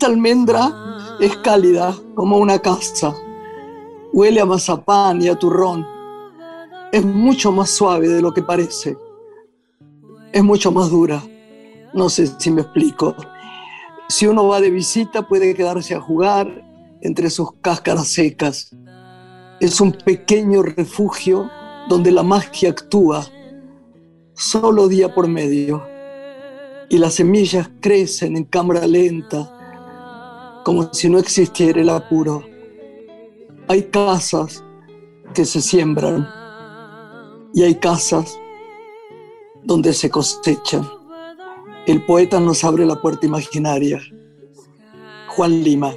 Esta almendra es cálida como una casa. Huele a mazapán y a turrón. Es mucho más suave de lo que parece. Es mucho más dura. No sé si me explico. Si uno va de visita puede quedarse a jugar entre sus cáscaras secas. Es un pequeño refugio donde la magia actúa solo día por medio y las semillas crecen en cámara lenta como si no existiera el apuro. Hay casas que se siembran y hay casas donde se cosechan. El poeta nos abre la puerta imaginaria. Juan Lima.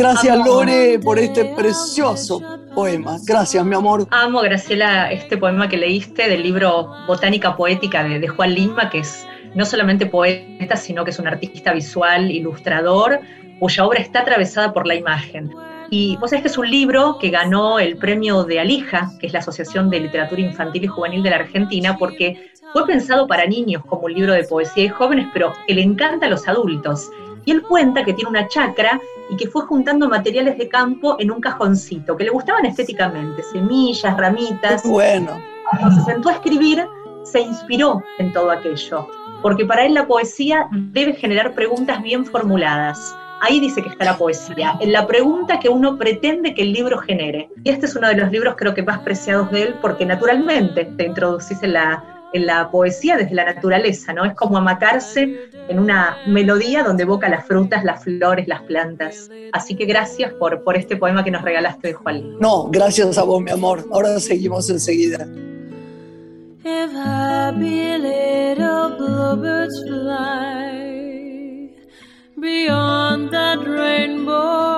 Gracias Lore por este precioso poema. Gracias, mi amor. Amo, Graciela, este poema que leíste del libro Botánica Poética de, Juan Lima, que es no solamente poeta, sino que es un artista visual, ilustrador, cuya obra está atravesada por la imagen. Y vos sabés que es un libro que ganó el premio de Alija, que es la Asociación de Literatura Infantil y Juvenil de la Argentina, porque fue pensado para niños como un libro de poesía y jóvenes, pero que le encanta a los adultos. Y él cuenta que tiene una chacra y que fue juntando materiales de campo en un cajoncito, que le gustaban estéticamente, semillas, ramitas. Bueno. Cuando se sentó a escribir, se inspiró en todo aquello, porque para él la poesía debe generar preguntas bien formuladas. Ahí dice que está la poesía, en la pregunta que uno pretende que el libro genere. Y este es uno de los libros creo que más preciados de él, porque naturalmente te introducís en la en la poesía desde la naturaleza, ¿no? Es como amacarse en una melodía donde evoca las frutas, las flores, las plantas. Así que gracias por, por este poema que nos regalaste de Juan. No, gracias a vos, mi amor. Ahora seguimos enseguida. If happy little bluebirds fly beyond that rainbow,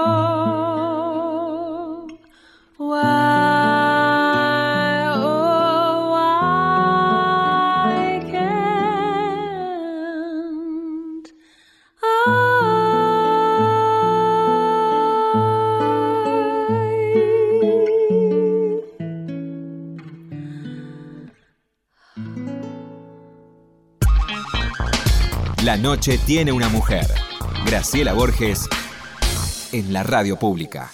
La noche tiene una mujer. Graciela Borges en la radio pública.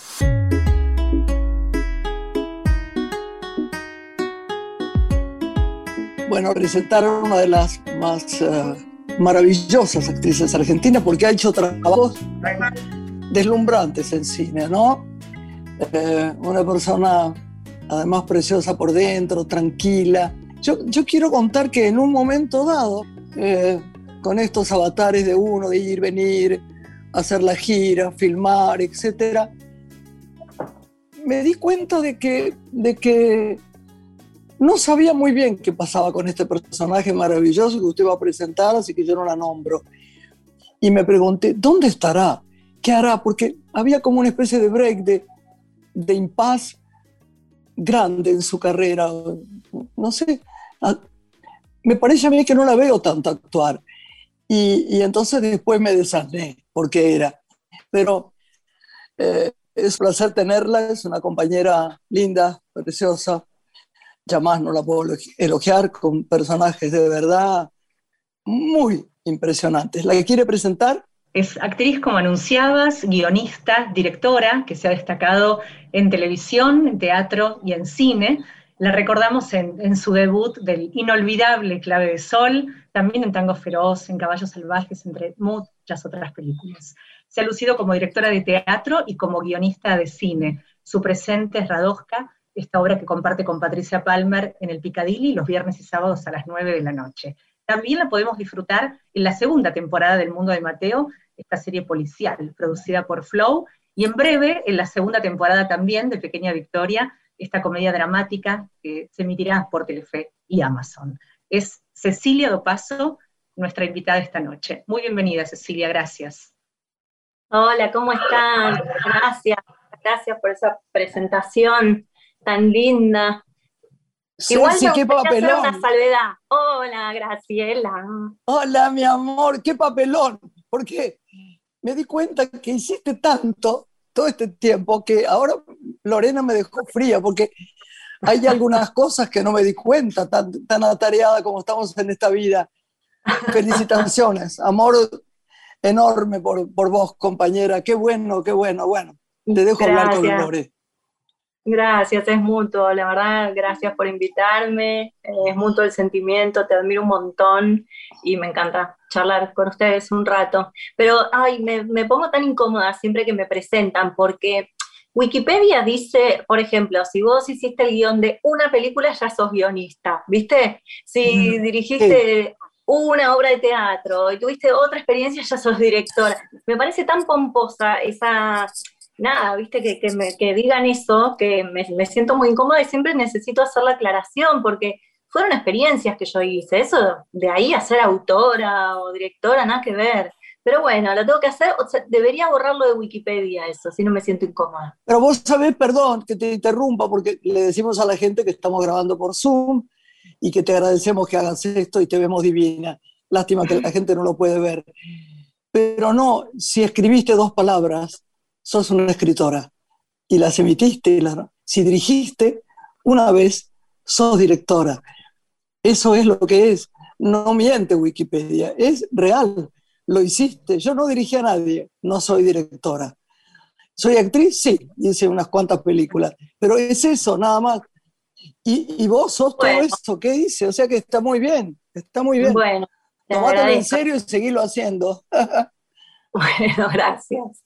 Bueno, presentar a una de las más eh, maravillosas actrices argentinas porque ha hecho trabajos deslumbrantes en cine, ¿no? Eh, una persona además preciosa por dentro, tranquila. Yo, yo quiero contar que en un momento dado, eh, con estos avatares de uno, de ir, venir, hacer la gira, filmar, etc., me di cuenta de que, de que no sabía muy bien qué pasaba con este personaje maravilloso que usted va a presentar, así que yo no la nombro. Y me pregunté, ¿dónde estará? ¿Qué hará? Porque había como una especie de break, de, de impas grande en su carrera. No sé, me parece a mí que no la veo tanto actuar. Y, entonces después me desarmé porque era. Pero eh, es un placer tenerla, es una compañera linda, preciosa. Ya más no la puedo elogiar con personajes de verdad muy impresionantes. ¿La que quiere presentar? Es actriz, como anunciabas, guionista, directora, que se ha destacado en televisión, en teatro y en cine. La recordamos en, su debut del inolvidable Clave de Sol, también en Tango Feroz, en Caballos Salvajes, entre muchas otras películas. Se ha lucido como directora de teatro y como guionista de cine. Su presente es Radosca, esta obra que comparte con Patricia Palmer en el Piccadilly los viernes y sábados a las 9 de la noche. También la podemos disfrutar en la segunda temporada del Mundo de Mateo, esta serie policial producida por Flow, y en breve en la segunda temporada también de Pequeña Victoria, esta comedia dramática que se emitirá por Telefe y Amazon. Es Cecilia Dopaso, nuestra invitada esta noche. Muy bienvenida, Cecilia, gracias. Hola, ¿cómo están? Gracias, gracias por esa presentación tan linda. Igual Ceci, me qué hacer papelón. una salvedad. Hola, Graciela. Hola, mi amor, qué papelón. Porque me di cuenta que hiciste tanto todo este tiempo que ahora Lorena me dejó fría porque hay algunas cosas que no me di cuenta, tan, tan atareada como estamos en esta vida. Felicitaciones, amor enorme por, por vos, compañera. Qué bueno, qué bueno. Bueno, te dejo hablar con. Lore. Gracias, es mutuo, la verdad, gracias por invitarme, es mutuo el sentimiento, te admiro un montón y me encanta charlar con ustedes un rato. Pero, ay, me, me pongo tan incómoda siempre que me presentan porque Wikipedia dice, por ejemplo, si vos hiciste el guion de una película, ya sos guionista, ¿viste? Si dirigiste una obra de teatro y tuviste otra experiencia, ya sos directora. Me parece tan pomposa esa nada, viste, que, que, me, que digan eso, que me, me, siento muy incómoda y siempre necesito hacer la aclaración, porque fueron experiencias que yo hice, eso de ahí a ser autora o directora, nada que ver. Pero bueno, lo tengo que hacer, o sea, debería borrarlo de Wikipedia eso, si no me siento incómoda. Pero vos sabés, perdón que te interrumpa, porque le decimos a la gente que estamos grabando por Zoom y que te agradecemos que hagas esto y te vemos divina. Lástima que la gente no lo puede ver. Pero no, si escribiste dos palabras, sos una escritora y las emitiste. Y las, si dirigiste una vez, sos directora. Eso es lo que es. No miente Wikipedia, es real. Lo hiciste. Yo no dirigí a nadie, no soy directora. ¿Soy actriz? Sí, hice unas cuantas películas, pero es eso, nada más. Y, y vos sos bueno. todo eso, ¿qué dice? O sea que está muy bien, está muy bien. Bueno, Tomátelo en serio y seguirlo haciendo. bueno, gracias.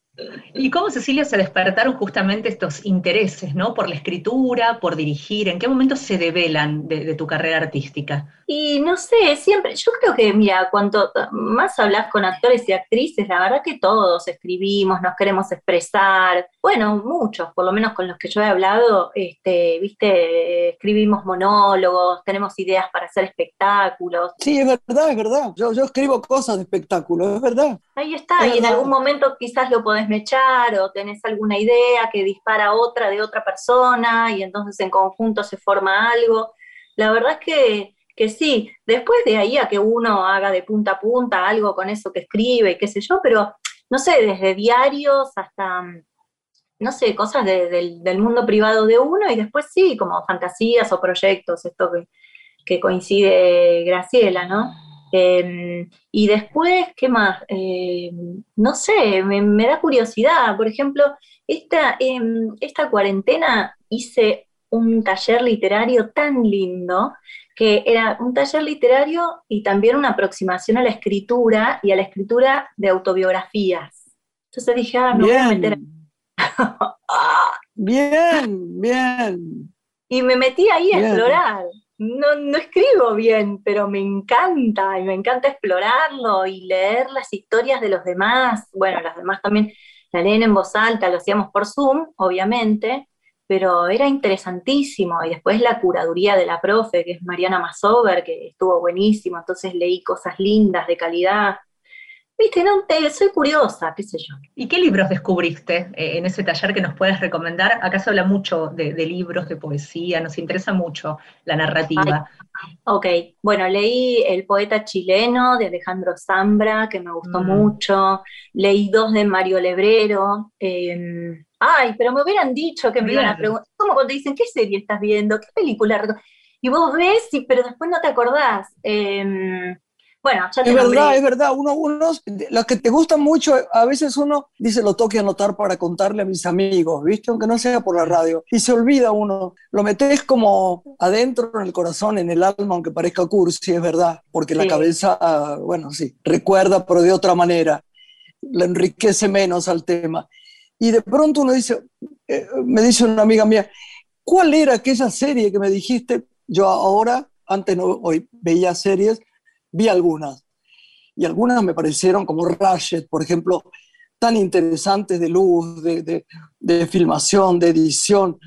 ¿Y cómo, Cecilia, se despertaron justamente estos intereses, ¿no? Por la escritura, por dirigir. ¿En qué momento se develan de, de, tu carrera artística? Y no sé, siempre, yo creo que, mira, cuanto más hablas con actores y actrices, la verdad que todos escribimos, nos queremos expresar. Bueno, muchos, por lo menos con los que yo he hablado, este, viste, escribimos monólogos, tenemos ideas para hacer espectáculos. Sí, es verdad, es verdad. Yo, yo escribo cosas de espectáculo, es verdad. Ahí está, es y en algún momento quizás lo podés mechar o tenés alguna idea que dispara otra de otra persona y entonces en conjunto se forma algo. La verdad es que, que sí, después de ahí a que uno haga de punta a punta algo con eso que escribe, qué sé yo, pero no sé, desde diarios hasta, no sé, cosas de, de, del mundo privado de uno y después sí, como fantasías o proyectos, esto que, que coincide Graciela, ¿no? Eh, y después, ¿qué más? Eh, no sé, me, me, da curiosidad. Por ejemplo, esta, eh, esta cuarentena hice un taller literario tan lindo, que era un taller literario y también una aproximación a la escritura y a la escritura de autobiografías. Entonces dije, ah, me bien. voy a meter. bien, bien. Y me metí ahí a bien. explorar no, no escribo bien, pero me encanta, y me encanta explorarlo y leer las historias de los demás. Bueno, las demás también la leen en voz alta, lo hacíamos por Zoom, obviamente, pero era interesantísimo. Y después la curaduría de la profe, que es Mariana Masover, que estuvo buenísimo, entonces leí cosas lindas, de calidad. Viste, no, te, soy curiosa, qué sé yo. ¿Y qué libros descubriste eh, en ese taller que nos puedes recomendar? Acá se habla mucho de, de libros, de poesía, nos interesa mucho la narrativa. Ay, ok, bueno, leí El poeta chileno de Alejandro Zambra, que me gustó mm. mucho. Leí dos de Mario Lebrero. Eh, ay, pero me hubieran dicho que me iban a preguntar, como cuando dicen, ¿qué serie estás viendo? ¿Qué película? Y vos ves, sí, pero después no te acordás. Eh, bueno, ya te es nombré. verdad, es verdad. Uno, uno, los que te gustan mucho, a veces uno dice lo toque anotar para contarle a mis amigos, ¿viste? Aunque no sea por la radio. Y se olvida uno. Lo metes como adentro en el corazón, en el alma, aunque parezca cursi, es verdad. Porque sí. la cabeza, bueno, sí, recuerda, pero de otra manera. Le enriquece menos al tema. Y de pronto uno dice, eh, me dice una amiga mía, ¿cuál era aquella serie que me dijiste? Yo ahora, antes no hoy veía series, vi algunas y algunas me parecieron como Ratchet, por ejemplo, tan interesantes de luz, de, de, de, filmación, de edición.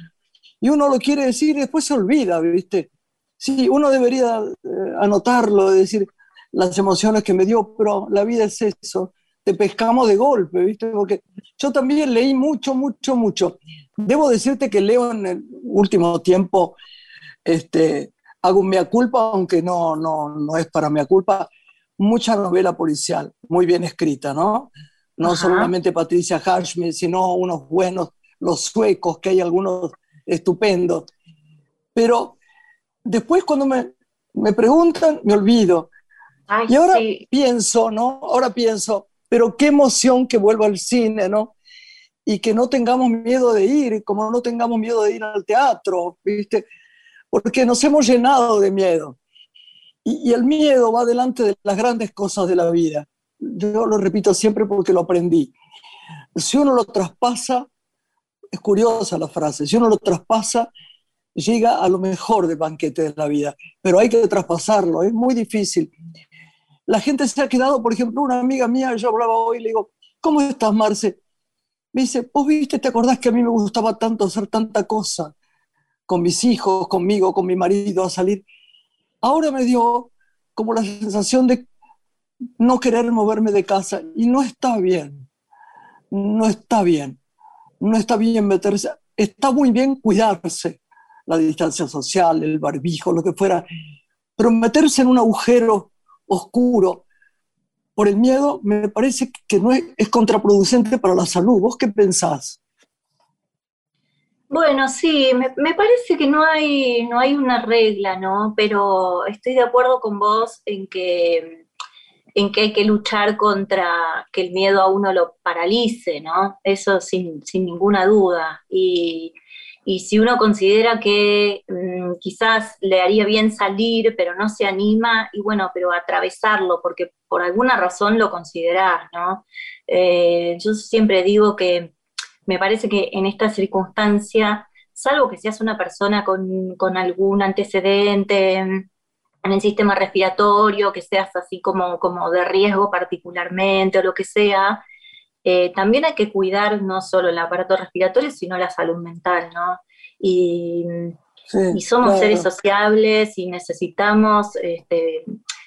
Y uno lo quiere decir y después se olvida, ¿viste? Sí, uno debería eh, anotarlo, decir las emociones que me dio, pero la vida es eso, te pescamos de golpe, ¿viste? Porque yo también leí mucho, mucho, mucho. Debo decirte que leo en el último tiempo este, hago mea culpa, aunque no, no, no es para mea culpa, mucha novela policial, muy bien escrita, ¿no? No solamente Patricia Harshman, sino unos buenos, los suecos, que hay algunos estupendos. Pero después cuando me, me preguntan, me olvido. y ahora pienso, ¿no? Ahora pienso, pero qué emoción que vuelva al cine, ¿no? Y que no tengamos miedo de ir, como no tengamos miedo de ir al teatro, ¿viste? Porque nos hemos llenado de miedo. Y, el miedo va delante de las grandes cosas de la vida. Yo lo repito siempre porque lo aprendí. Si uno lo traspasa, es curiosa la frase, si uno lo traspasa, llega a lo mejor del banquete de la vida, pero hay que traspasarlo, es muy difícil. La gente se ha quedado, por ejemplo, una amiga mía, yo hablaba hoy, le digo, ¿cómo estás, Marce? Me dice, vos viste, ¿te acordás que a mí me gustaba tanto hacer tanta cosa con mis hijos, conmigo, con mi marido, a salir? Ahora me dio como la sensación de no querer moverme de casa y no está bien, no está bien, no está bien meterse, está muy bien cuidarse, la distancia social, el barbijo, lo que fuera, pero meterse en un agujero oscuro por el miedo me parece que no es, contraproducente para la salud. ¿Vos qué pensás? Bueno, sí, me, parece que no hay, no hay una regla, ¿no? Pero estoy de acuerdo con vos en que, en que hay que luchar contra que el miedo a uno lo paralice, ¿no? Eso sin, sin ninguna duda. Y, y si uno considera que mm, quizás le haría bien salir, pero no se anima, y bueno, pero atravesarlo, porque por alguna razón lo considerás, ¿no? Eh, yo siempre digo que me parece que en esta circunstancia, salvo que seas una persona con, con algún antecedente en el sistema respiratorio, que seas así como, como de riesgo particularmente o lo que sea, eh, también hay que cuidar no solo el aparato respiratorio, sino la salud mental, ¿no? Y, somos seres sociables y necesitamos este,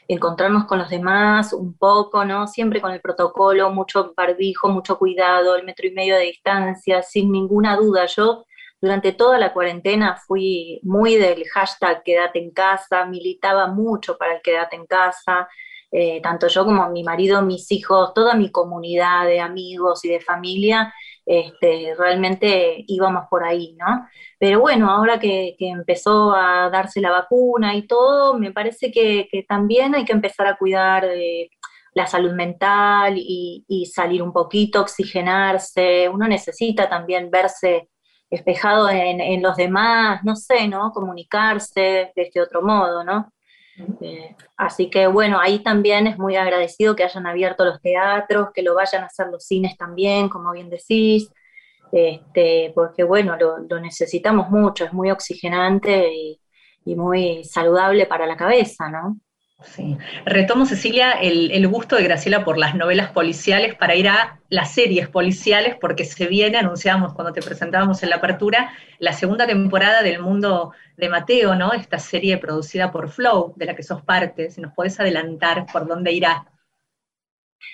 encontrarnos con los demás un poco, ¿no? Siempre con el protocolo, mucho barbijo, mucho cuidado, el metro y medio de distancia, sin ninguna duda. Yo durante toda la cuarentena fui muy del hashtag quédate en casa, militaba mucho para el quédate en casa, eh, tanto yo como mi marido, mis hijos, toda mi comunidad de amigos y de familia, este, realmente íbamos por ahí, ¿no? Pero bueno, ahora que, empezó a darse la vacuna y todo, me parece que, también hay que empezar a cuidar de la salud mental y, salir un poquito, oxigenarse. Uno necesita también verse espejado en los demás, no sé, ¿no? Comunicarse de este otro modo, ¿no? Así que bueno, ahí también es muy agradecido que hayan abierto los teatros, que lo vayan a hacer los cines también, como bien decís, este, porque bueno, lo, necesitamos mucho, es muy oxigenante y muy saludable para la cabeza, ¿no? Sí. Retomo, Cecilia, el, gusto de Graciela por las novelas policiales para ir a las series policiales, porque se viene, anunciamos cuando te presentábamos en la apertura, la segunda temporada del Mundo de Mateo, ¿no? Esta serie producida por Flow, de la que sos parte, si nos podés adelantar por dónde irá.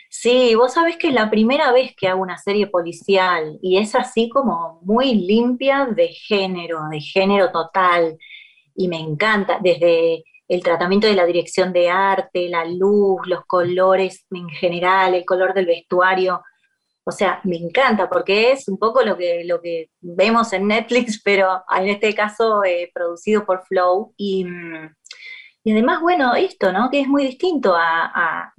Sí, vos sabés que es la primera vez que hago una serie policial y es así como muy limpia de género, de género total. Y me encanta, desde el tratamiento de la dirección de arte, la luz, los colores en general, el color del vestuario. O sea, me encanta porque es un poco lo que, lo que vemos en Netflix, pero en este caso eh, producido por Flow. Y, y, además, bueno, esto, ¿no? Que es muy distinto a, a,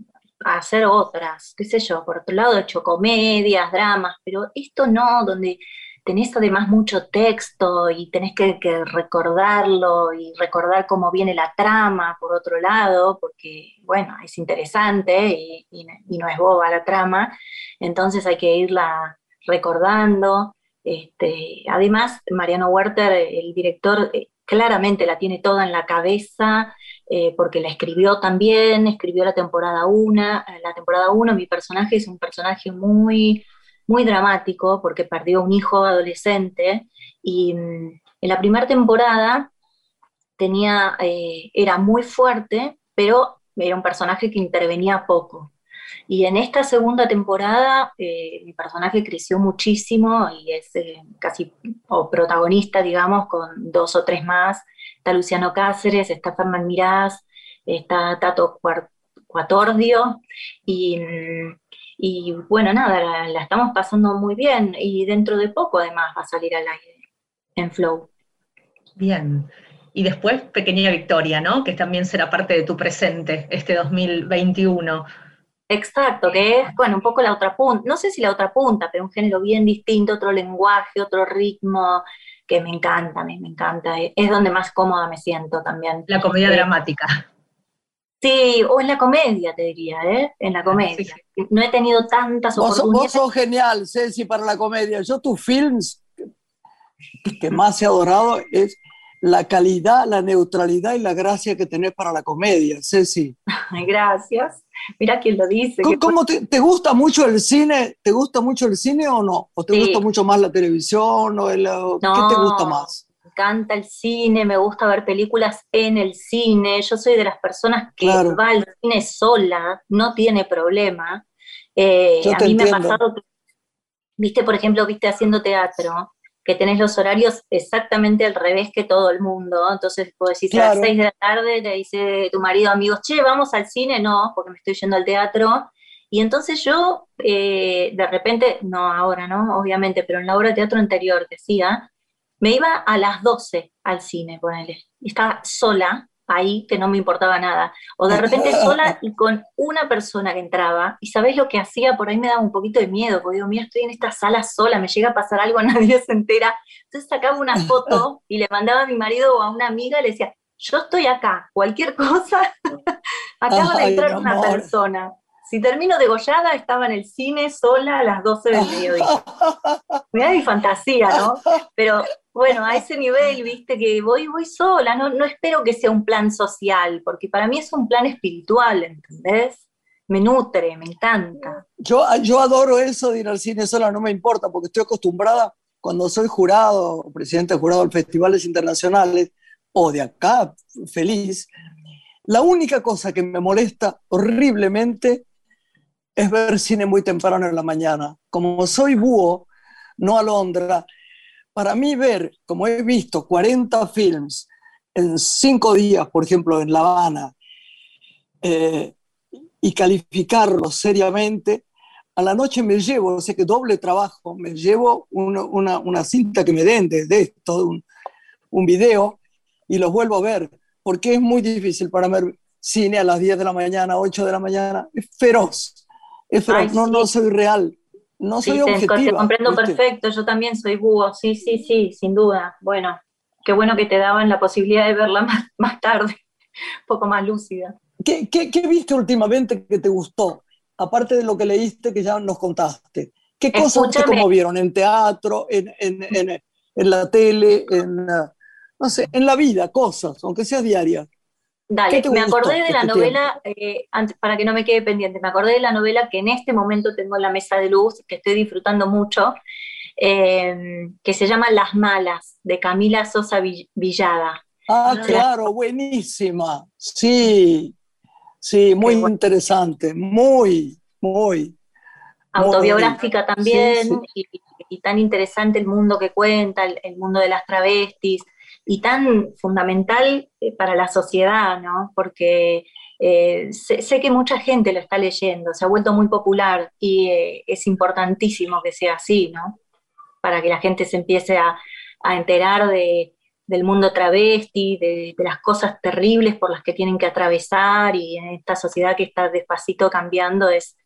hacer otras, qué sé yo, por otro lado he hecho comedias, dramas, pero esto no, donde tenés además mucho texto y tenés que, recordarlo y recordar cómo viene la trama por otro lado, porque, bueno, es interesante y, no es boba la trama, entonces hay que irla recordando. Este, además, Mariano Werther, el director, eh, claramente la tiene toda en la cabeza, eh, porque la escribió también, escribió la temporada 1, la temporada 1, mi personaje es un personaje muy muy dramático porque perdió un hijo adolescente y mm, en la primera temporada tenía, eh, era muy fuerte, pero era un personaje que intervenía poco. Y en esta segunda temporada eh, mi personaje creció muchísimo y es eh, casi o protagonista, digamos, con dos o tres más. Está Luciano Cáceres, está Fernán Mirás, está Tato Cuatordio y, y bueno, nada, la, estamos pasando muy bien y dentro de poco además va a salir al aire en Flow. Bien. Y después Pequeña Victoria, ¿no? Que también será parte de tu presente este 2021. Exacto, que es, bueno, un poco la otra punta, no sé si la otra punta, pero un género bien distinto, otro lenguaje, otro ritmo, que me encanta, me, me encanta. Es donde más cómoda me siento también. La comedia eh, dramática. Sí, o en la comedia, te diría, ¿eh? En la comedia. No he tenido tantas oportunidades. Vos sos genial, Ceci, para la comedia. Yo tus films que más he adorado es la calidad, la neutralidad y la gracia que tenés para la comedia, Ceci. Gracias. Mira quién lo dice. ¿Cómo, te, gusta mucho el cine? ¿Te gusta mucho el cine o no? ¿O te gusta mucho más la televisión? O ¿Qué te gusta más? Encanta el cine, me gusta ver películas en el cine. Yo soy de las personas que va al cine sola, no tiene problema. Eh, a mí me ha pasado que, viste, por ejemplo, viste haciendo teatro que tenés los horarios exactamente al revés que todo el mundo. Entonces, vos decís a las 6 de la tarde, te dice tu marido, amigos, che, vamos al cine, no, porque me estoy yendo al teatro. Y entonces yo, eh, de repente, no ahora, ¿no? Obviamente, pero en la obra de teatro anterior, decía, me iba a las 12 al cine, ponele. Y estaba sola, ahí que no me importaba nada. O de repente sola y con una persona que entraba, y sabés lo que hacía, por ahí me daba un poquito de miedo, porque digo, mira, estoy en esta sala sola, me llega a pasar algo, nadie se entera. Entonces sacaba una foto y le mandaba a mi marido o a una amiga, le decía, yo estoy acá, cualquier cosa, acaba de entrar una persona. Si termino degollada, estaba en el cine sola a las 12 del mediodía. Mira mi fantasía, ¿no? Pero bueno, a ese nivel, viste, que voy, voy sola, no, no espero que sea un plan social, porque para mí es un plan espiritual, ¿entendés? Me nutre, me encanta. Yo, yo adoro eso de ir al cine sola, no me importa, porque estoy acostumbrada cuando soy jurado, presidente jurado de festivales internacionales, o de acá, feliz, la única cosa que me molesta horriblemente es ver cine muy temprano en la mañana. Como soy búho, no alondra, para mí ver, como he visto 40 films en cinco días, por ejemplo, en La Habana, eh, y calificarlos seriamente, a la noche me llevo, o sea que doble trabajo, me llevo una, una, cinta que me den de, esto, un, un video, y los vuelvo a ver, porque es muy difícil para ver cine a las 10 de la mañana, 8 de la mañana, es feroz no, no soy real, no soy objetiva. Te, comprendo perfecto, yo también soy búho, sí, sí, sí, sin duda. Bueno, qué bueno que te daban la posibilidad de verla más, más tarde, un poco más lúcida. ¿Qué, qué, qué viste últimamente que te gustó? Aparte de lo que leíste que ya nos contaste. ¿Qué cosas te conmovieron en teatro, en, en, en, en la tele, en, no sé, en la vida, cosas, aunque sea diaria? Dale, me acordé de la este novela, eh, para que no me quede pendiente, me acordé de la novela que en este momento tengo en la mesa de luz, que estoy disfrutando mucho, em, que se llama Las Malas, de Camila Sosa Villada. Ah, claro, buenísima. Sí, sí, muy interesante, muy, muy. Autobiográfica también, Y, tan interesante el mundo que cuenta, el mundo de las travestis y tan fundamental eh, para la sociedad, ¿no? Porque eh, sé, que mucha gente lo está leyendo, se ha vuelto muy popular y eh, es importantísimo que sea así, ¿no? Para que la gente se empiece a, enterar del mundo travesti, de, las cosas terribles por las que tienen que atravesar y en esta sociedad que está despacito cambiando es,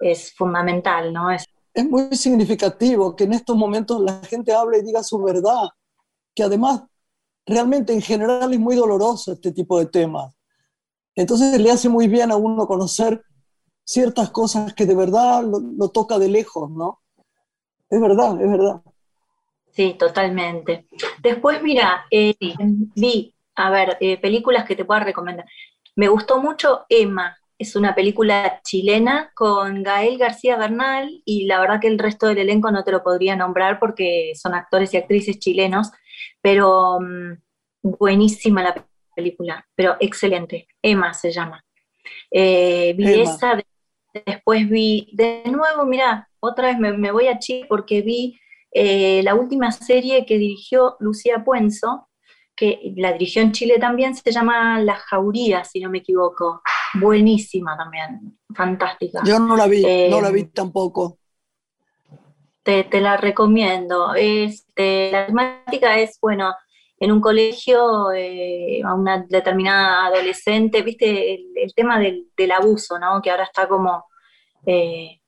es fundamental, ¿no? Es, es muy significativo que en estos momentos la gente hable y diga su verdad, que además realmente en general es muy doloroso este tipo de temas. Entonces le hace muy bien a uno conocer ciertas cosas que de verdad lo, toca de lejos, ¿no? Es verdad, es verdad. Sí, totalmente. Después, mira, eh, vi, a ver, eh, películas que te pueda recomendar. Me gustó mucho Emma, es una película chilena con Gael García Bernal y la verdad que el resto del elenco no te lo podría nombrar porque son actores y actrices chilenos, pero mm, buenísima la película, pero excelente. Emma se llama. Eh, vi esa Después vi, de nuevo, mira, otra vez me, voy a Chile porque vi eh, la última serie que dirigió Lucía Puenzo, que la dirigió en Chile también, se llama La Jauría, si no me equivoco. Buenísima también, fantástica. Yo no la vi, no la vi eh, tampoco. Te, la recomiendo. Este, la temática es, bueno, en un colegio eh, a una determinada adolescente, viste, el, tema del, abuso, ¿no? Que ahora está como eh,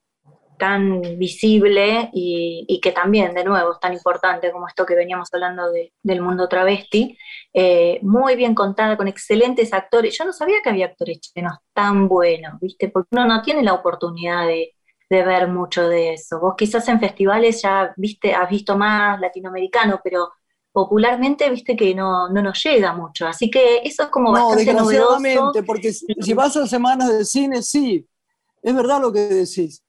tan visible y, que también, de nuevo, es tan importante como esto que veníamos hablando del mundo travesti. Eh, muy bien contada, con excelentes actores. Yo no sabía que había actores chilenos tan buenos, viste, porque uno no tiene la oportunidad de, de ver mucho de eso. Vos quizás en festivales ya viste, has visto más latinoamericano, pero popularmente, viste que no, no nos llega mucho. Así que eso es como no, desgraciadamente, porque si, vas a semanas de cine, sí, es verdad lo que decís.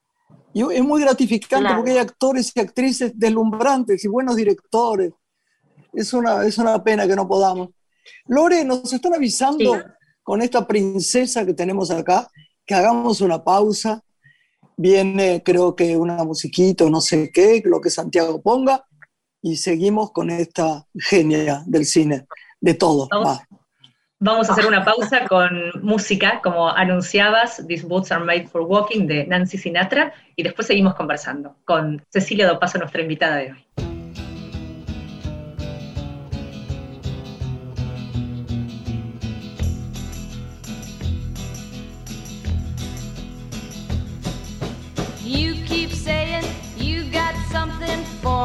Y es muy gratificante porque hay actores y actrices deslumbrantes y buenos directores. Es una, es una pena que no podamos. Lore, nos están avisando con esta princesa que tenemos acá que hagamos una pausa. Viene, creo que una musiquita, no sé qué, lo que Santiago ponga y seguimos con esta genia del cine, de todo. Vamos, a hacer una pausa con música, como anunciabas, These Boots Are Made for Walking de Nancy Sinatra, y después seguimos conversando con Cecilia Dopaso, nuestra invitada de hoy.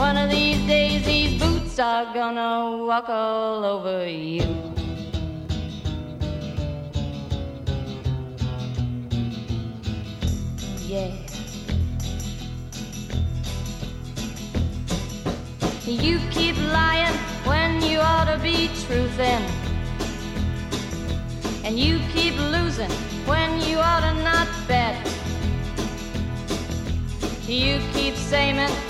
One of these days, these boots are gonna walk all over you. yeah. You keep lying when you ought to be truthing. And you keep losing when you ought to not bet. You keep saying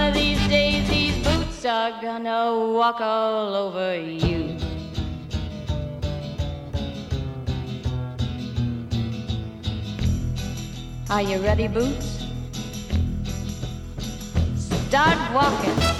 One of these days, these boots are gonna walk all over you. Are you ready, Boots? Start walking.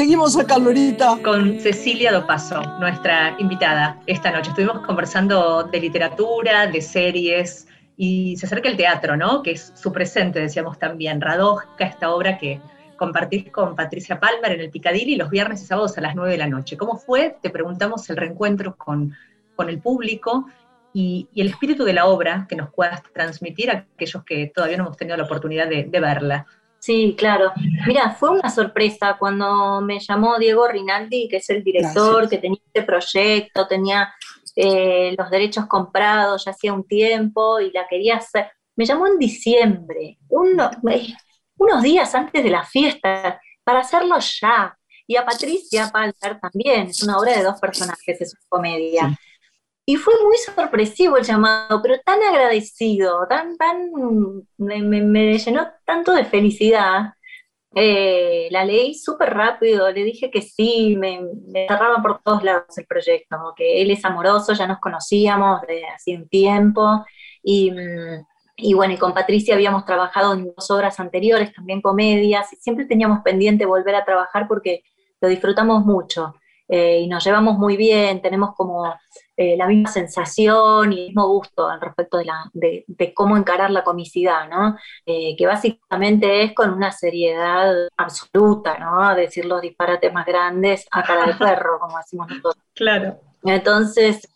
Seguimos acá, Lorita. Con Cecilia Dopaso, nuestra invitada esta noche. Estuvimos conversando de literatura, de series, y se acerca el teatro, ¿no? Que es su presente, decíamos también. Radosca, esta obra que compartís con Patricia Palmer en el Picadilly los viernes y sábados a las 9 de la noche. ¿Cómo fue? Te preguntamos el reencuentro con, con el público y, el espíritu de la obra que nos puedas transmitir a aquellos que todavía no hemos tenido la oportunidad de, verla. Sí, claro. Mira, fue una sorpresa cuando me llamó Diego Rinaldi, que es el director, que tenía este proyecto, tenía eh, los derechos comprados ya hacía un tiempo y la quería hacer. Me llamó en diciembre, eh, unos días antes de la fiesta, para hacerlo ya. Y a Patricia Palter también, es una obra de dos personajes, es una comedia. Y fue muy sorpresivo el llamado, pero tan agradecido, tan, tan, me, llenó tanto de felicidad. Eh, la leí súper rápido, le dije que sí, me, me, cerraba por todos lados el proyecto, que él es amoroso, ya nos conocíamos de hace un tiempo, y, y, bueno, con Patricia habíamos trabajado en dos obras anteriores, también comedias, y siempre teníamos pendiente volver a trabajar porque lo disfrutamos mucho. Eh, y nos llevamos muy bien, tenemos como eh, la misma sensación y el mismo gusto al respecto de, la, de, cómo encarar la comicidad, ¿no? Eh, que básicamente es con una seriedad absoluta, ¿no? Decir los disparates más grandes a cara de perro, como decimos nosotros. Claro. Entonces,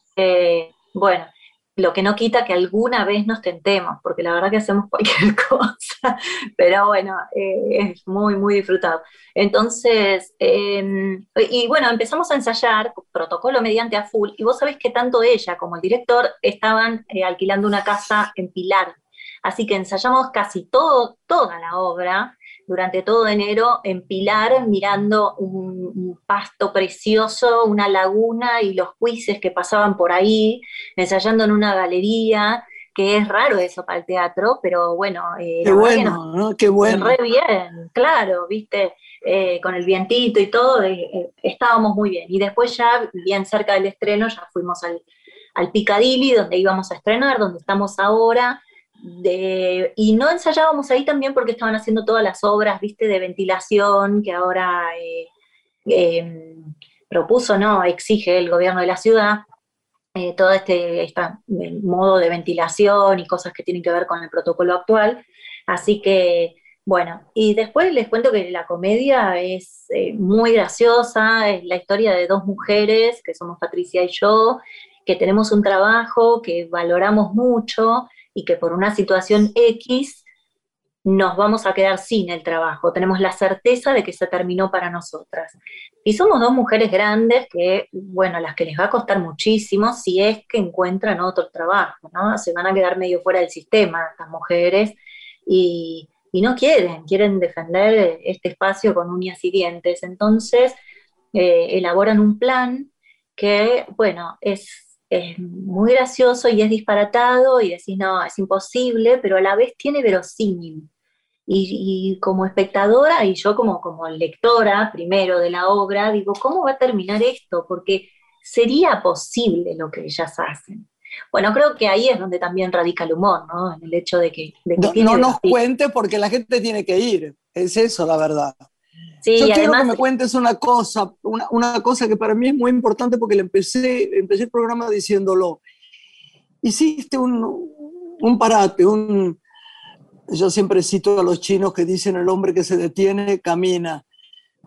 bueno, lo que no quita que alguna vez nos tentemos, porque la verdad que hacemos cualquier cosa, pero bueno, eh, es muy, muy disfrutado. Entonces, em, y bueno, empezamos a ensayar protocolo mediante a full, y vos sabés que tanto ella como el director estaban eh, alquilando una casa en Pilar, así que ensayamos casi todo, toda la obra, durante todo enero en Pilar mirando un, pasto precioso, una laguna y los juices que pasaban por ahí, ensayando en una galería, que es raro eso para el teatro, pero bueno. Eh, Qué bueno, ¿no? Qué bueno. Re bien, claro, viste, eh, con el vientito y todo, eh, estábamos muy bien. Y después ya, bien cerca del estreno, ya fuimos al, al Piccadilly, donde íbamos a estrenar, donde estamos ahora, y no ensayábamos ahí también porque estaban haciendo todas las obras, viste, de ventilación que ahora eh, em, propuso, ¿no? Exige el gobierno de la ciudad. Eh, todo este, este modo de ventilación y cosas que tienen que ver con el protocolo actual. Así que, bueno, y después les cuento que la comedia es muy graciosa, es la historia de dos mujeres, que somos Patricia y yo, que tenemos un trabajo que valoramos mucho y que por una situación X nos vamos a quedar sin el trabajo. Tenemos la certeza de que se terminó para nosotras. Y somos dos mujeres grandes que, bueno, a las que les va a costar muchísimo si es que encuentran otro trabajo, ¿no? Se van a quedar medio fuera del sistema estas mujeres y, no quieren, quieren defender este espacio con uñas y dientes. Entonces, eh, elaboran un plan que, bueno, es es muy gracioso y es disparatado y decís, no, es imposible, pero a la vez tiene verosímil. Y, como espectadora y yo como, como lectora primero de la obra, digo, ¿cómo va a terminar esto? Porque sería posible lo que ellas hacen. Bueno, creo que ahí es donde también radica el humor, ¿no? En el hecho de que... no, nos cuente porque la gente tiene que ir, es eso la verdad. Yo quiero que me cuentes una cosa, una, cosa que para mí es muy importante porque le empecé, empecé el programa diciéndolo. Hiciste un, un parate, un, yo siempre cito a los chinos que dicen el hombre que se detiene camina.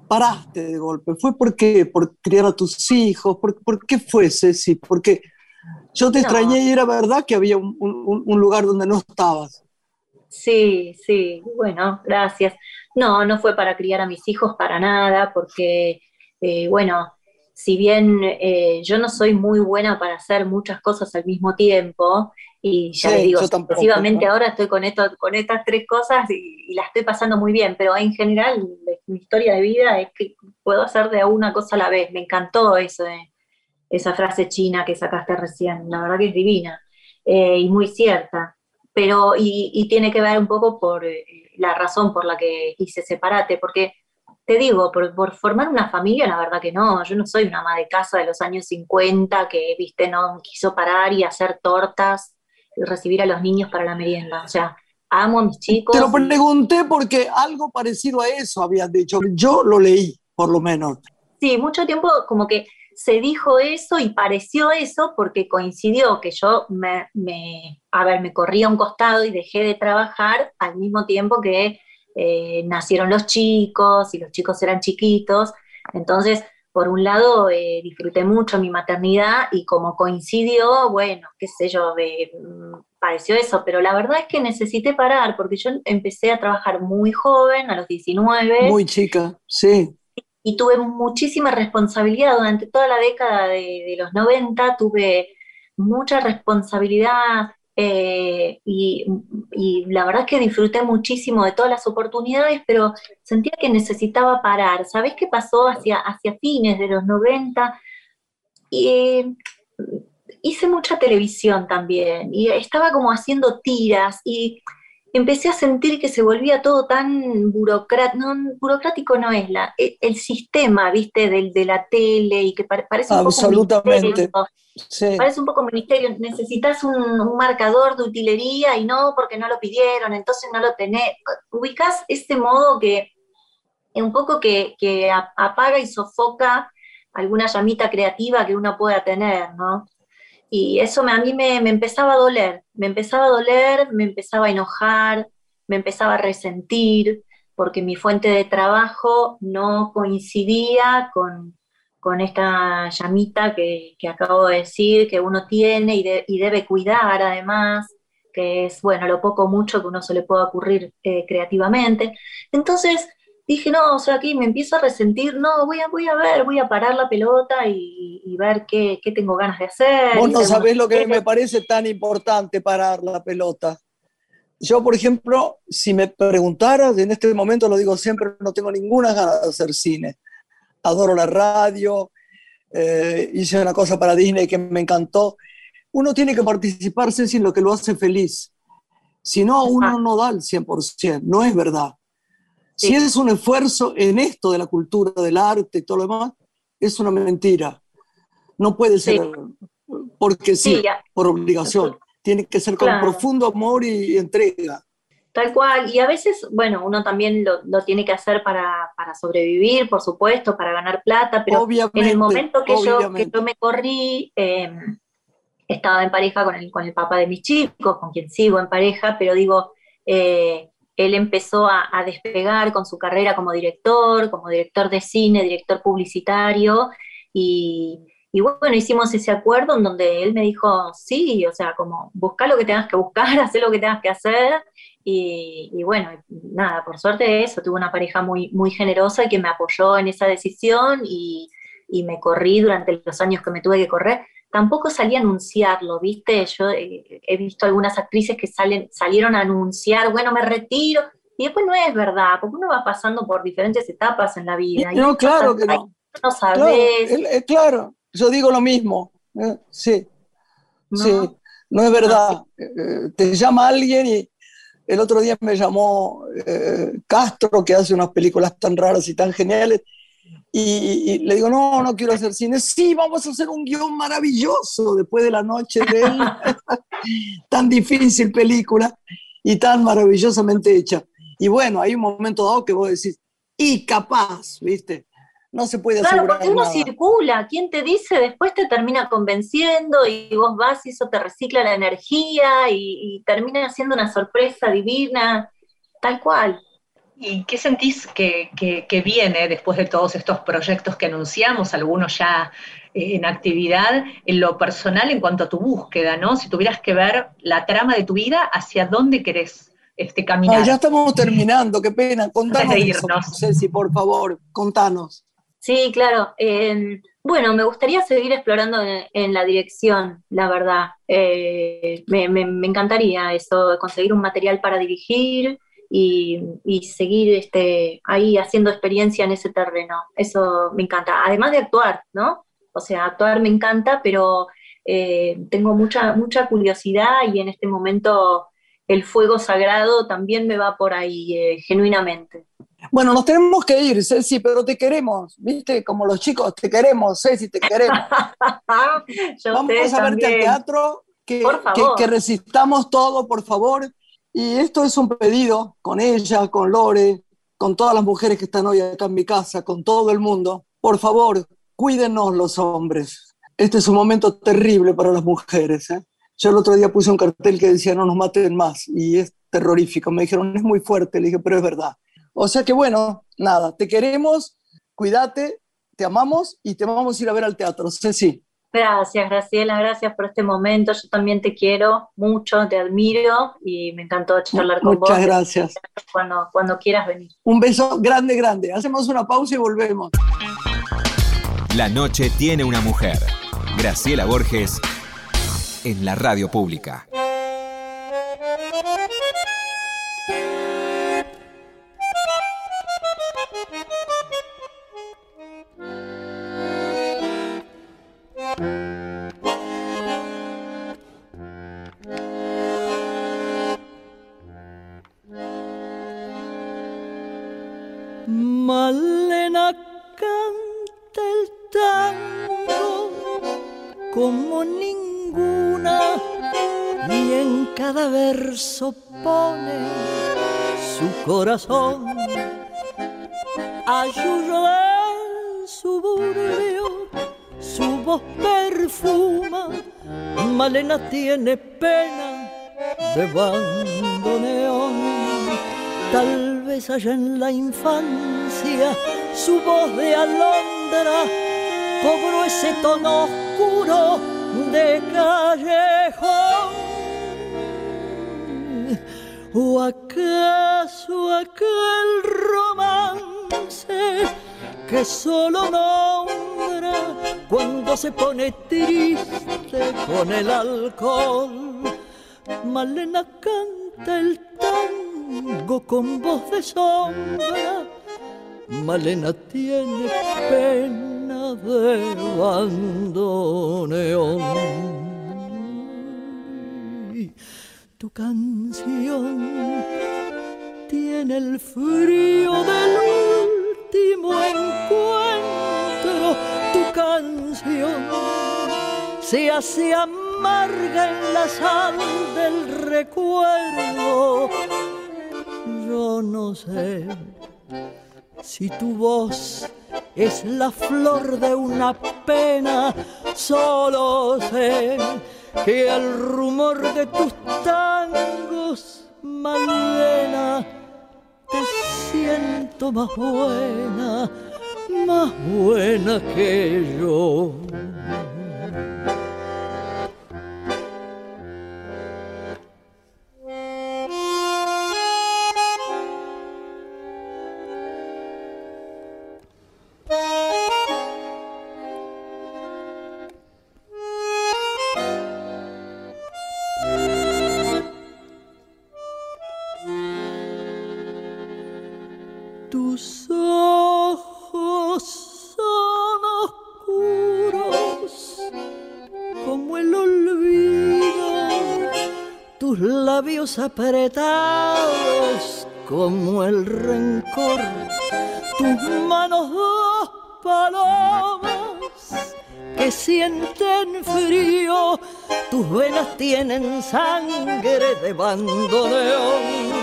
Paraste de golpe. ¿Fue por qué? ¿Por criar a tus hijos? ¿Por, por qué fue, Ceci? Porque yo te extrañé y era verdad que había un, un, un lugar donde no estabas. Sí, sí, bueno, gracias. No, no fue para criar a mis hijos para nada, porque, eh, bueno, si bien eh, yo no soy muy buena para hacer muchas cosas al mismo tiempo, y ya les digo, exclusivamente ahora estoy con, esto, con estas tres cosas y, la estoy pasando muy bien, pero en general mi historia de vida es que puedo hacer de una cosa a la vez. Me encantó eso, esa frase china que sacaste recién, la verdad que es divina eh, y muy cierta pero y, tiene que ver un poco por eh, la razón por la que hice separate, porque te digo, por, formar una familia, la verdad que no, yo no soy una ama de casa de los años 50 que, viste, no quiso parar y hacer tortas y recibir a los niños para la merienda, o sea, amo a mis chicos. Te lo pregunté porque algo parecido a eso habías dicho, yo lo leí, por lo menos. Sí, mucho tiempo como que se dijo eso y pareció eso porque coincidió que yo me, a ver, me corrí a un costado y dejé de trabajar al mismo tiempo que eh, nacieron los chicos y los chicos eran chiquitos. Entonces, por un lado eh, disfruté mucho mi maternidad y como coincidió, bueno, qué sé yo, mm, pareció eso, pero la verdad es que necesité parar porque yo empecé a trabajar muy joven, a los 19. Muy chica, sí. Y tuve muchísima responsabilidad durante toda la década de, los 90, tuve mucha responsabilidad, eh, y, la verdad es que disfruté muchísimo de todas las oportunidades, pero sentía que necesitaba parar. ¿Sabés qué pasó hacia, hacia fines de los 90? Y, eh, hice mucha televisión también y estaba como haciendo tiras y empecé a sentir que se volvía todo tan burocrático, no, burocrático no es la, e, el, sistema, viste, del, de la tele y que parece un Absolutamente. poco parece un poco ministerio, necesitas un, marcador de utilería y no porque no lo pidieron, entonces no lo tenés, ubicás este modo que un poco que, que apaga y sofoca alguna llamita creativa que uno pueda tener, ¿no? Y eso a mí me, empezaba a doler, me empezaba a doler, me empezaba a enojar, me empezaba a resentir, porque mi fuente de trabajo no coincidía con, esta llamita que, acabo de decir, que uno tiene y, debe cuidar además, que es, bueno, lo poco mucho que uno se le pueda ocurrir eh, creativamente. Entonces, dije, no, o sea, aquí me empiezo a resentir, no, voy a, voy a ver, voy a parar la pelota y, ver qué, tengo ganas de hacer. Vos no sabés lo que me parece tan importante parar la pelota. Yo, por ejemplo, si me preguntaras, en este momento lo digo siempre, no tengo ninguna ganas de hacer cine. Adoro la radio, eh, hice una cosa para Disney que me encantó. Uno tiene que participar, sin lo que lo hace feliz. Si no, uno no da el 100%, no es verdad. Si es un esfuerzo en esto de la cultura, del arte y todo lo demás, es una mentira. No puede ser porque sí, por obligación. Tiene que ser con profundo amor y entrega. Tal cual, y a veces, bueno, uno también lo, tiene que hacer para, sobrevivir, por supuesto, para ganar plata, pero en el momento que, yo, que yo me corrí, em, estaba en pareja con el, con el papá de mis chicos, con quien sigo en pareja, pero digo, eh, él empezó a, despegar con su carrera como director, como director de cine, director publicitario, y, bueno, hicimos ese acuerdo en donde él me dijo, sí, o sea, como busca lo que tengas que buscar, haz lo que tengas que hacer, y, bueno, nada, por suerte eso, tuve una pareja muy, muy generosa que me apoyó en esa decisión y me corrí durante los años que me tuve que correr tampoco salí a anunciarlo, ¿viste? Yo eh, he visto algunas actrices que salen, salieron a anunciar, bueno, me retiro, y después no es verdad, porque uno va pasando por diferentes etapas en la vida. No, claro que no. No sabes. Eh, claro, yo digo lo mismo, eh, sí, no. sí, no es verdad. te llama alguien y el otro día me llamó Castro, que hace unas películas tan raras y tan geniales, y, le digo, no, no quiero hacer cine. Sí, vamos a hacer un guion maravilloso después de la noche de él. tan difícil película y tan maravillosamente hecha. Y bueno, hay un momento dado que vos decís, y capaz, ¿viste? No se puede claro, asegurar porque uno circula, ¿quién te dice? Después te termina convenciendo y vos vas y eso te recicla la energía y, y termina siendo una sorpresa divina, tal cual. ¿Y qué sentís que, viene después de todos estos proyectos que anunciamos, algunos ya eh, en actividad, en lo personal en cuanto a tu búsqueda, ¿no? Si tuvieras que ver la trama de tu vida, ¿hacia dónde querés este, caminar? ya estamos terminando, qué pena. Contanos, Ceci, por favor, contanos. Sí, claro. bueno, me gustaría seguir explorando en, la dirección, la verdad. Eh, me, me, encantaría eso, conseguir un material para dirigir, y, seguir este, ahí haciendo experiencia en ese terreno. Eso me encanta. Además de actuar, ¿no? O sea, actuar me encanta, pero eh, tengo mucha, mucha curiosidad y en este momento el fuego sagrado también me va por ahí, eh, genuinamente. Bueno, nos tenemos que ir, Ceci, pero te queremos, ¿viste? Como los chicos, te queremos, Ceci, te queremos. Vamos a verte al teatro, que, que resistamos todo, por favor, y esto es un pedido con ella, con Lore, con todas las mujeres que están hoy acá en mi casa, con todo el mundo. Por favor, cuídenos los hombres. Este es un momento terrible para las mujeres. ¿eh? Yo el otro día puse un cartel que decía no nos maten más y es terrorífico. Me dijeron es muy fuerte, le dije, pero es verdad. O sea que bueno, nada, te queremos, cuídate, te amamos y te vamos a ir a ver al teatro. Ceci. Gracias, Graciela, gracias por este momento. Yo también te quiero mucho, te admiro y me encantó charlar con vos. Muchas gracias. Cuando, cuando quieras venir. Un beso grande, grande. Hacemos una pausa y volvemos. La noche tiene una mujer. Graciela Borges en la radio pública. Corazón. Ayuda el suburbio, su voz perfuma. Malena tiene pena de bandoneón. Tal vez allá en la infancia su voz de alondra cobró ese tono oscuro de callejón. ¿O aquel romance que solo nombra cuando se pone triste con el alcohol? Malena canta el tango con voz de sombra. Malena tiene pena de bandoneón. Tu canción tiene el frío del último encuentro. Tu canción se hace amarga en la sal del recuerdo. Yo no sé si tu voz es la flor de una pena, solo sé que el rumor de tus tangos, Malena, te siento más buena, más buena que yo. Apretados como el rencor, tus manos dos palomas que sienten frío, tus venas tienen sangre de bandoneón.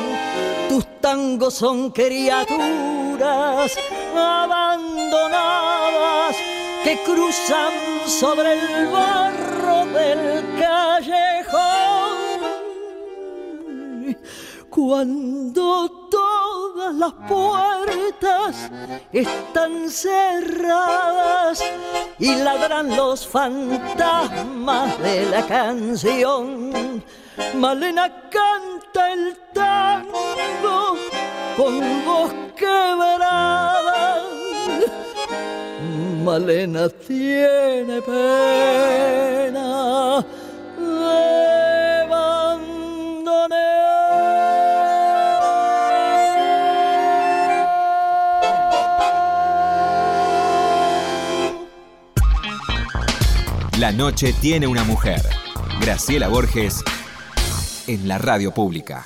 Tus tangos son criaturas abandonadas que cruzan sobre el barro del Cuando todas las puertas están cerradas y ladran los fantasmas de la canción, Malena canta el tango con voz quebrada. Malena tiene pena La noche tiene una mujer. Graciela Borges en la radio pública.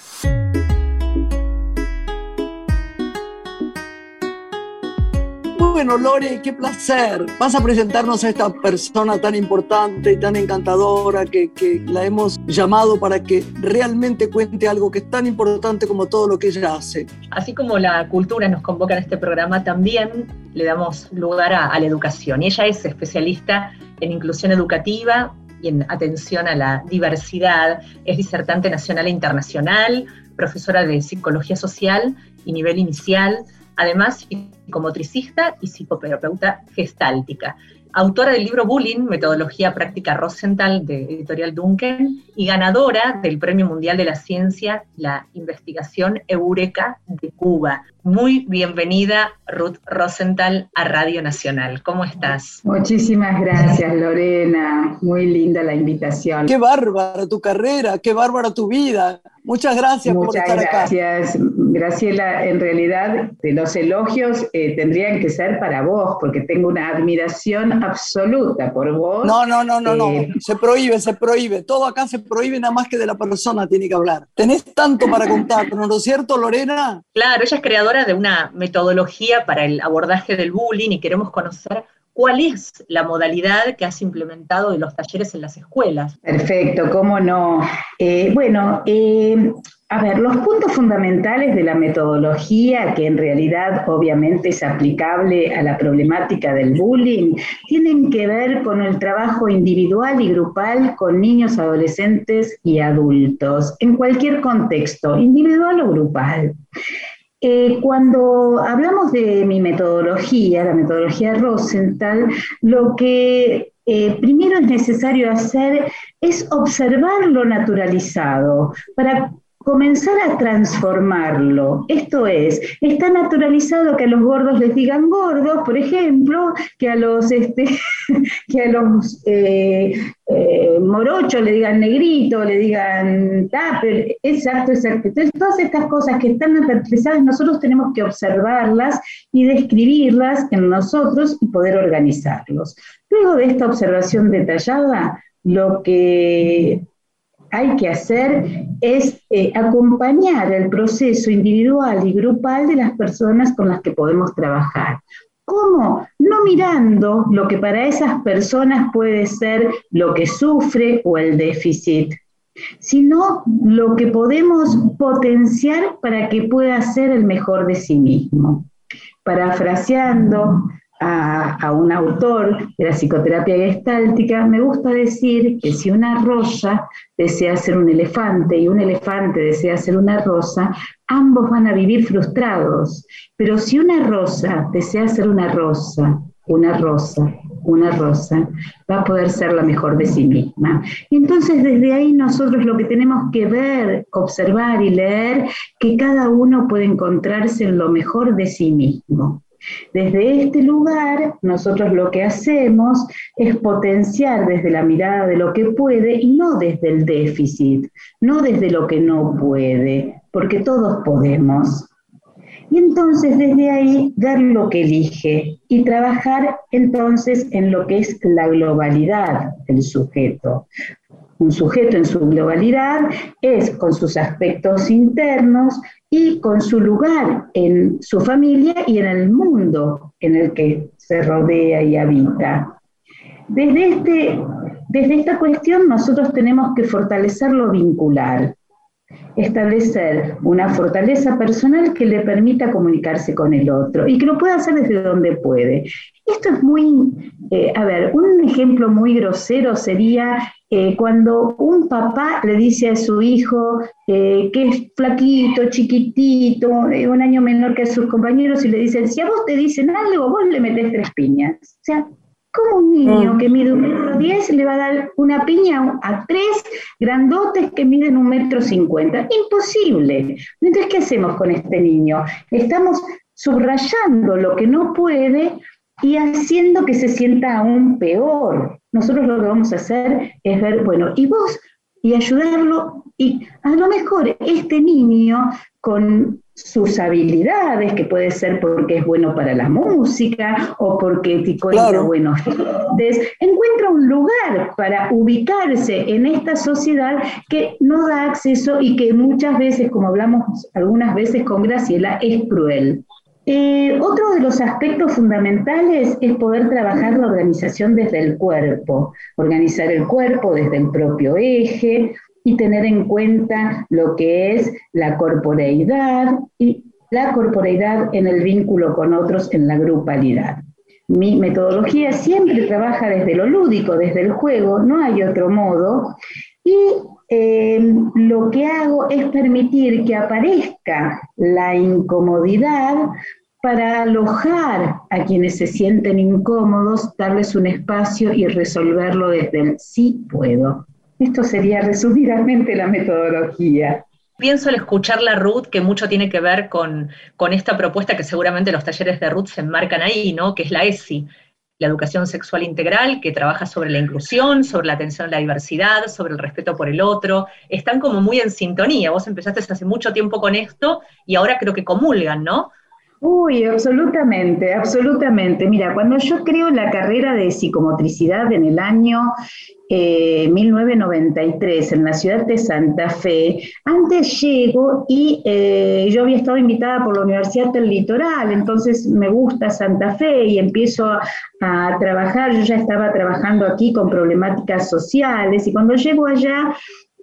Bueno, Lore, qué placer. Vas a presentarnos a esta persona tan importante y tan encantadora que, que, la hemos llamado para que realmente cuente algo que es tan importante como todo lo que ella hace. Así como la cultura nos convoca en este programa, también le damos lugar a, a la educación. Y ella es especialista en inclusión educativa, y en atención a la diversidad. Es disertante nacional e internacional, profesora de psicología social y nivel inicial, además psicomotricista y psicoterapeuta gestáltica autora del libro Bullying, Metodología Práctica Rosenthal de Editorial Duncan y ganadora del Premio Mundial de la Ciencia, la Investigación Eureka de Cuba. Muy bienvenida, Ruth Rosenthal, a Radio Nacional. ¿Cómo estás? Muchísimas gracias, Lorena. Muy linda la invitación. Qué bárbara tu carrera, qué bárbara tu vida. Muchas gracias por estar acá. Muchas gracias, Graciela. En realidad, los elogios eh, tendrían que ser para vos, porque tengo una admiración absoluta por vos. No, no, no, no, no. Eh, se prohíbe, se prohíbe. Todo acá se prohíbe, nada más que de la persona tiene que hablar. Tenés tanto para contar, ¿no es cierto, Lorena? Claro, ella es creadora de una metodología para el abordaje del bullying y queremos conocer cuál es la modalidad que has implementado de los talleres en las escuelas. Perfecto, cómo no. Eh, bueno, eh, a ver, los puntos fundamentales de la metodología, que en realidad obviamente es aplicable a la problemática del bullying, tienen que ver con el trabajo individual y grupal con niños, adolescentes y adultos, en cualquier contexto, individual o grupal. Eh, cuando hablamos de mi metodología, la metodología Rosenthal, lo que eh, primero es necesario hacer es observar lo naturalizado para comenzar a transformarlo. Esto es, está naturalizado que a los gordos les digan gordos, por ejemplo, que a los, este, que a los eh, eh, morochos le digan negrito, le digan tupper, exacto, exacto. Entonces, todas estas cosas que están naturalizadas, nosotros tenemos que observarlas y describirlas en nosotros y poder organizarlos. Luego de esta observación detallada, lo que hay que hacer es eh, acompañar el proceso individual y grupal de las personas con las que podemos trabajar. ¿Cómo? No mirando lo que para esas personas puede ser lo que sufre o el déficit, sino lo que podemos potenciar para que pueda ser el mejor de sí mismo. Parafraseando a, un autor de la psicoterapia gestáltica, me gusta decir que si una rosa desea ser un elefante y un elefante desea ser una rosa, ambos van a vivir frustrados. Pero si una rosa desea ser una rosa, una rosa, una rosa, va a poder ser la mejor de sí misma. Y entonces desde ahí nosotros lo que tenemos que ver, observar y leer, que cada uno puede encontrarse en lo mejor de sí mismo. Desde este lugar, nosotros lo que hacemos es potenciar desde la mirada de lo que puede y no desde el déficit, no desde lo que no puede, porque todos podemos. Y entonces desde ahí dar lo que elige y trabajar entonces en lo que es la globalidad del sujeto. Un sujeto en su globalidad es con sus aspectos internos y con su lugar en su familia y en el mundo en el que se rodea y habita. Desde, este, desde esta cuestión nosotros tenemos que fortalecer lo vincular, establecer una fortaleza personal que le permita comunicarse con el otro y que lo pueda hacer desde donde puede. Esto es muy, eh, a ver, un ejemplo muy grosero sería eh, cuando un papá le dice a su hijo eh, que es flaquito, chiquitito, un año menor que a sus compañeros y le dicen, si a vos te dicen algo, vos le metés tres piñas. O sea, como un niño mm. que mide un metro diez le va a dar una piña a tres grandotes que miden un metro cincuenta? Imposible. Entonces, ¿qué hacemos con este niño? Estamos subrayando lo que no puede y haciendo que se sienta aún peor. Nosotros lo que vamos a hacer es ver, bueno, y vos, y ayudarlo, y a lo mejor este niño con sus habilidades, que puede ser porque es bueno para la música o porque tiene buenos encuentra un lugar para ubicarse en esta sociedad que no da acceso y que muchas veces, como hablamos algunas veces con Graciela, es cruel. Eh, otro de los aspectos fundamentales es poder trabajar la organización desde el cuerpo, organizar el cuerpo desde el propio eje, y tener en cuenta lo que es la corporeidad y la corporeidad en el vínculo con otros en la grupalidad. Mi metodología siempre trabaja desde lo lúdico, desde el juego, no hay otro modo. Y eh, lo que hago es permitir que aparezca la incomodidad para alojar a quienes se sienten incómodos, darles un espacio y resolverlo desde el sí puedo. Esto sería resumidamente la metodología. Pienso al escucharla Ruth que mucho tiene que ver con, con esta propuesta que seguramente los talleres de Ruth se enmarcan ahí, ¿no? que es la ESI, la educación sexual integral, que trabaja sobre la inclusión, sobre la atención a la diversidad, sobre el respeto por el otro. Están como muy en sintonía. Vos empezaste hace mucho tiempo con esto y ahora creo que comulgan, ¿no? Uy, absolutamente, absolutamente. Mira, cuando yo creo la carrera de psicomotricidad en el año 1993 eh, en la ciudad de Santa Fe, antes llego y eh, yo había estado invitada por la Universidad del Litoral, entonces me gusta Santa Fe y empiezo a trabajar, yo ya estaba trabajando aquí con problemáticas sociales y cuando llego allá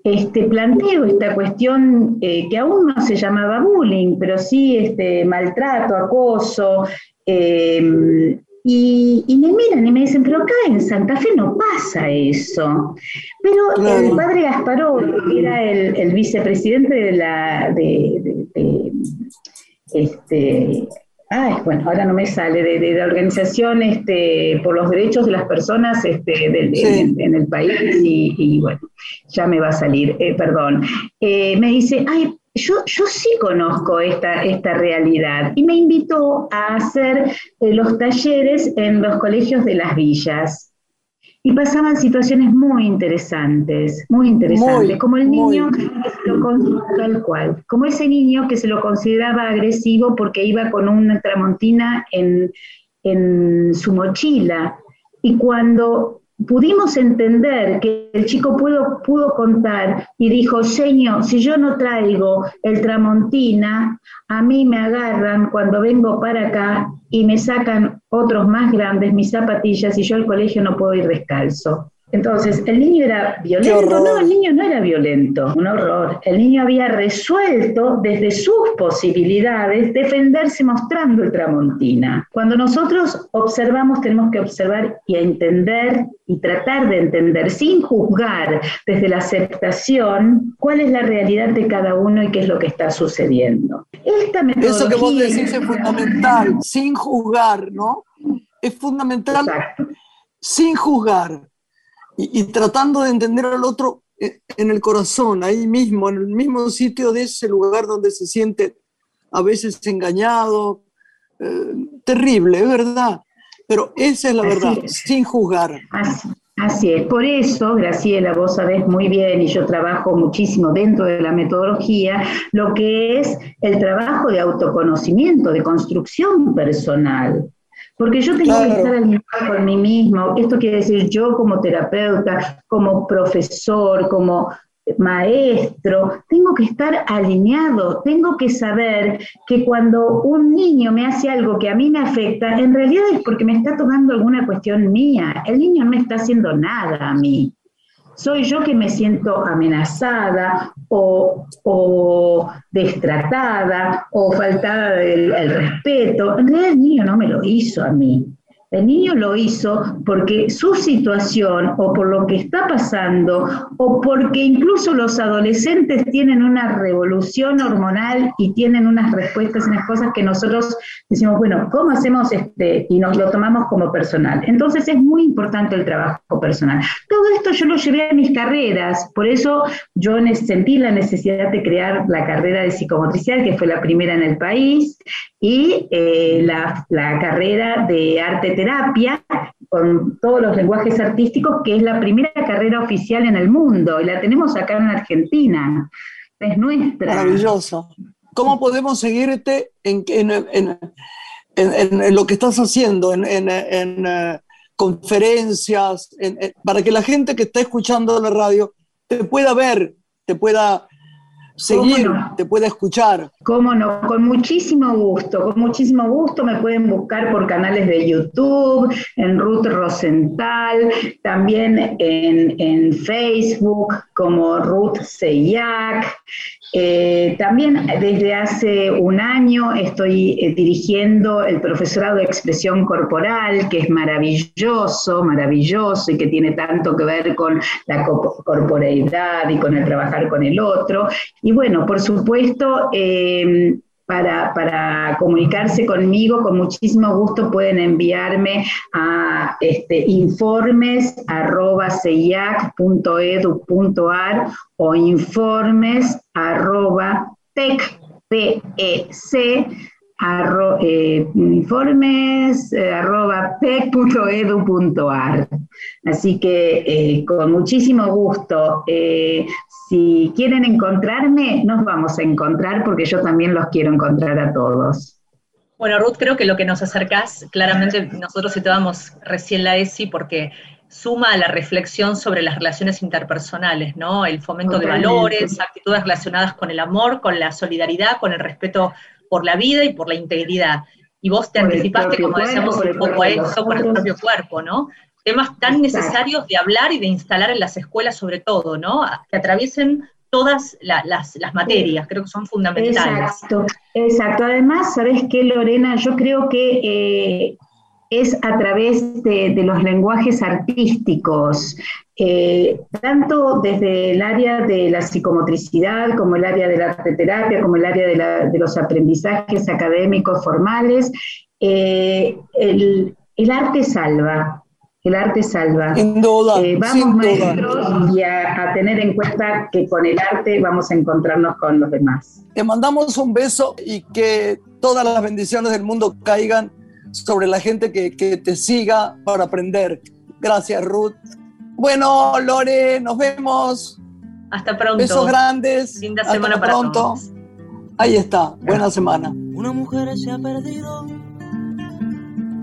este, planteo esta cuestión eh, que aún no se llamaba bullying, pero sí este, maltrato, acoso, em, y, me miran y me dicen, pero acá en Santa Fe no pasa eso. Pero el padre Gasparó, que era el, vicepresidente de la de, este, Ay, bueno, ahora no me sale, de, la organización este, por los derechos de las personas este, en, el país y, bueno, ya me va a salir, eh, perdón. Eh, me dice, ay, yo, yo sí conozco esta, esta realidad y me invitó a hacer eh, los talleres en los colegios de las villas. Y pasaban situaciones muy interesantes, muy interesantes, como el niño que se lo tal cual, como ese niño que se lo consideraba agresivo porque iba con una tramontina en, en su mochila. Y cuando pudimos entender que el chico pudo, pudo contar y dijo, Señor, si yo no traigo el tramontina, a mí me agarran cuando vengo para acá y me sacan otros más grandes mis zapatillas y yo al colegio no puedo ir descalzo. Entonces, ¿el niño era violento? No, el niño no era violento, un horror. El niño había resuelto desde sus posibilidades defenderse mostrando el tramontina. Cuando nosotros observamos, tenemos que observar y entender y tratar de entender sin juzgar desde la aceptación cuál es la realidad de cada uno y qué es lo que está sucediendo. Esta metodología, Eso que vos decís es fundamental, sin juzgar, ¿no? Es fundamental sin juzgar y, tratando de entender al otro eh, en el corazón, ahí mismo, en el mismo sitio de ese lugar donde se siente a veces engañado, eh, terrible, es verdad, pero esa es la verdad, sin juzgar. Así, es, por eso, Graciela, vos sabés muy bien, y yo trabajo muchísimo dentro de la metodología, lo que es el trabajo de autoconocimiento, de construcción personal. Porque yo tengo que estar alineado con mí mismo. Esto quiere decir yo como terapeuta, como profesor, como maestro, tengo que estar alineado, tengo que saber que cuando un niño me hace algo que a mí me afecta, en realidad es porque me está tomando alguna cuestión mía. El niño no me está haciendo nada a mí soy yo que me siento amenazada o, destratada o faltada del respeto. En realidad el niño no me lo hizo a mí. El niño lo hizo porque su situación o por lo que está pasando o porque incluso los adolescentes tienen una revolución hormonal y tienen unas respuestas, unas cosas que nosotros decimos, bueno, ¿cómo hacemos este? Y nos lo tomamos como personal. Entonces es muy importante el trabajo personal. Todo esto yo lo llevé a mis carreras, por eso yo sentí la necesidad de crear la carrera de psicomotricidad, que fue la primera en el país, y eh, la, la carrera de arte terapia con todos los lenguajes artísticos, que es la primera carrera oficial en el mundo y la tenemos acá en Argentina. Es nuestra. Maravilloso. ¿Cómo podemos seguirte en, en, en, lo que estás haciendo, en, uh, conferencias, para que la gente que está escuchando la radio te pueda ver, te pueda seguir, te puede escuchar. Cómo no, con muchísimo gusto, con muchísimo gusto me pueden buscar por canales de YouTube, en Ruth Rosenthal, también en, en Facebook como Ruth Seyac, eh, también desde hace un año estoy eh, dirigiendo el profesorado de expresión corporal, que es maravilloso, maravilloso y que tiene tanto que ver con la corporeidad y con el trabajar con el otro. Y bueno, por supuesto, em, para, comunicarse conmigo, con muchísimo gusto pueden enviarme a este, informes.ciac.edu.ar o informes arro, eh, informes eh, arroba. Así que eh, con muchísimo gusto, si quieren encontrarme, nos vamos a encontrar porque yo también los quiero encontrar a todos. Bueno, Ruth, creo que lo que nos acercás, claramente nosotros situamos recién la ESI porque suma a la reflexión sobre las relaciones interpersonales, ¿no? El fomento de valores, actitudes relacionadas con el amor, con la solidaridad, con el respeto por la vida y por la integridad. Y vos te anticipaste, como decíamos, un poco a eso, por el propio cuerpo, ¿no? Temas tan necesarios de hablar y de instalar en las escuelas sobre todo, ¿no? Que atraviesen todas las, materias, creo que son fundamentales. Exacto, exacto. Además, ¿sabes qué, Lorena? Yo creo que eh, es a través de, los lenguajes artísticos, eh, tanto desde el área de la psicomotricidad, como el área de la arteterapia, como el área de, los aprendizajes académicos formales. Eh, el, arte salva, el arte salva. Sin duda. Eh, vamos, maestros, y a, tener en cuenta que con el arte vamos a encontrarnos con los demás. Te mandamos un beso y que todas las bendiciones del mundo caigan sobre la gente que, te siga para aprender. Gracias, Ruth. Bueno, Lore, nos vemos. Hasta pronto. Besos grandes. Linda semana para pronto. Ahí está, buena semana. Una mujer se ha perdido.